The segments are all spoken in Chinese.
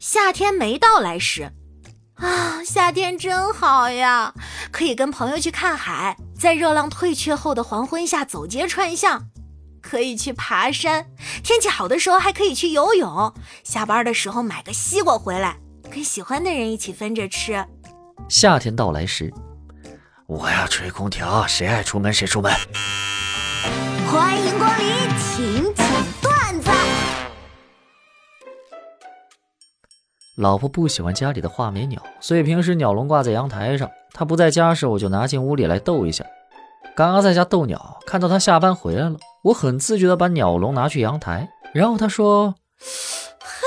夏天没到来时。啊，夏天真好呀，可以跟朋友去看海，在热浪退却后的黄昏下走街串巷，可以去爬山，天气好的时候还可以去游泳。下班的时候买个西瓜回来，跟喜欢的人一起分着吃。夏天到来时，我要吹空调，谁爱出门谁出门。欢迎光临，请老婆不喜欢家里的画眉鸟，所以平时鸟笼挂在阳台上。她不在家时，我就拿进屋里来逗一下。刚刚在家逗鸟，看到她下班回来了，我很自觉地把鸟笼拿去阳台。然后她说：“嘿，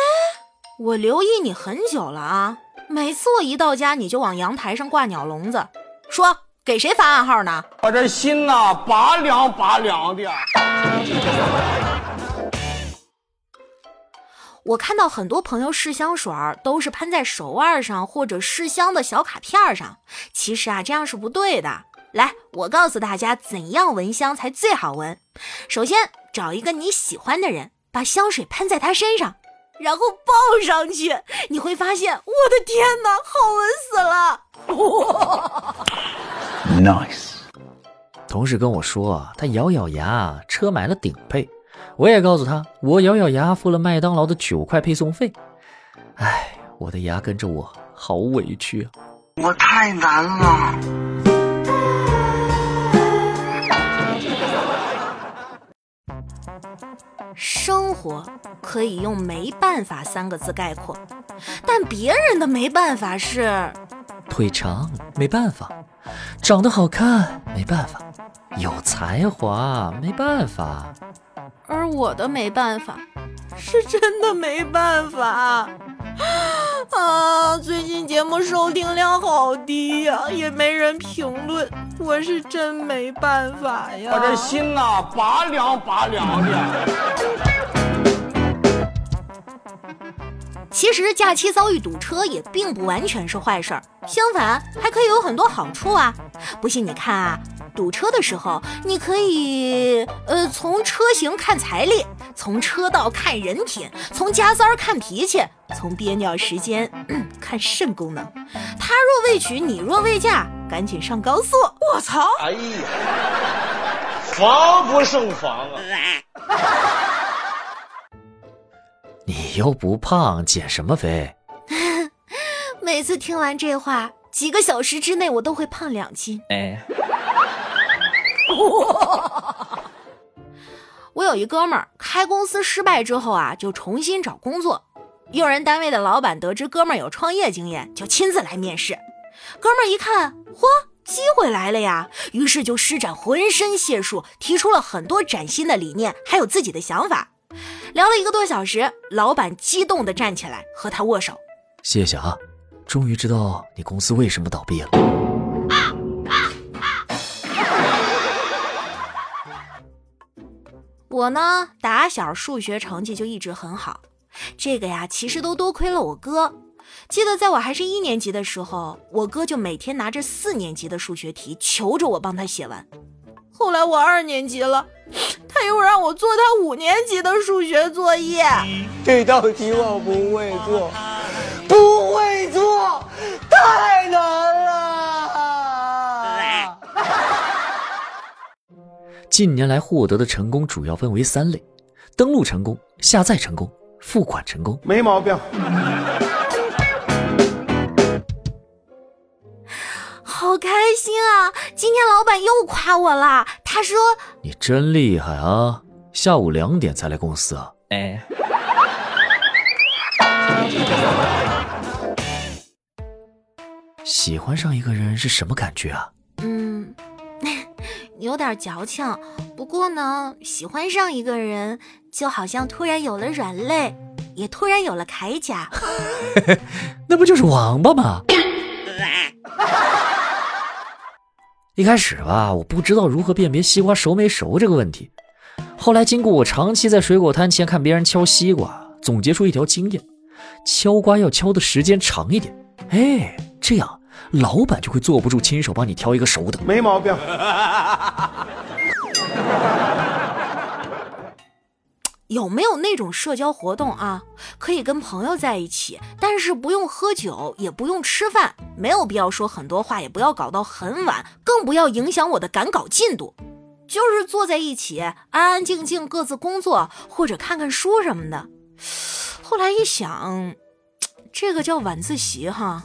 我留意你很久了啊，每次我一到家，你就往阳台上挂鸟笼子，说给谁发暗号呢？我这心呐，拔凉拔凉的。”我看到很多朋友试香水都是喷在手腕上或者试香的小卡片上，其实啊这样是不对的。来，我告诉大家怎样闻香才最好闻。首先找一个你喜欢的人，把香水喷在他身上，然后抱上去，你会发现，我的天哪，好闻死了哇！Nice。同事跟我说，他咬咬牙，车买了顶配。我也告诉他，我咬咬牙付了麦当劳的九块配送费。哎，我的牙跟着我，好委屈啊！我太难了。生活可以用“没办法”三个字概括，但别人的没办法是：腿长没办法，长得好看没办法，有才华没办法。而我的没办法，是真的没办法啊！最近节目收听量好低呀，也没人评论，我是真没办法呀！我这心呐，拔凉拔凉的。其实假期遭遇堵车也并不完全是坏事儿，相反还可以有很多好处啊！不信你看啊，堵车的时候你可以呃从车型看财力，从车道看人品，从加塞儿看脾气，从憋尿时间 看肾功能。他若未娶，你若未嫁，赶紧上高速！我操！哎呀，防不胜防啊！你又不胖，减什么肥？每次听完这话，几个小时之内我都会胖两斤。哎，我有一哥们儿开公司失败之后啊，就重新找工作。用人单位的老板得知哥们儿有创业经验，就亲自来面试。哥们儿一看，嚯，机会来了呀！于是就施展浑身解数，提出了很多崭新的理念，还有自己的想法。聊了一个多小时，老板激动地站起来和他握手，谢谢啊，终于知道你公司为什么倒闭了。我呢，打小数学成绩就一直很好，这个呀，其实都多亏了我哥。记得在我还是一年级的时候，我哥就每天拿着四年级的数学题，求着我帮他写完。后来我二年级了，他又让我做他五年级的数学作业。这道题我不会做，不会做，太难了。近年来获得的成功主要分为三类：登录成功、下载成功、付款成功。没毛病。好开心啊！今天老板又夸我了，他说：“你真厉害啊！下午两点才来公司啊？”哎，喜欢上一个人是什么感觉啊？嗯，有点矫情。不过呢，喜欢上一个人就好像突然有了软肋，也突然有了铠甲。那不就是王八吗？一开始吧，我不知道如何辨别西瓜熟没熟这个问题。后来经过我长期在水果摊前看别人敲西瓜，总结出一条经验：敲瓜要敲的时间长一点。哎，这样老板就会坐不住亲手帮你挑一个熟的。没毛病。有没有那种社交活动啊，可以跟朋友在一起，但是不用喝酒，也不用吃饭，没有必要说很多话，也不要搞到很晚，更不要影响我的赶稿进度，就是坐在一起，安安静静各自工作或者看看书什么的。后来一想，这个叫晚自习哈。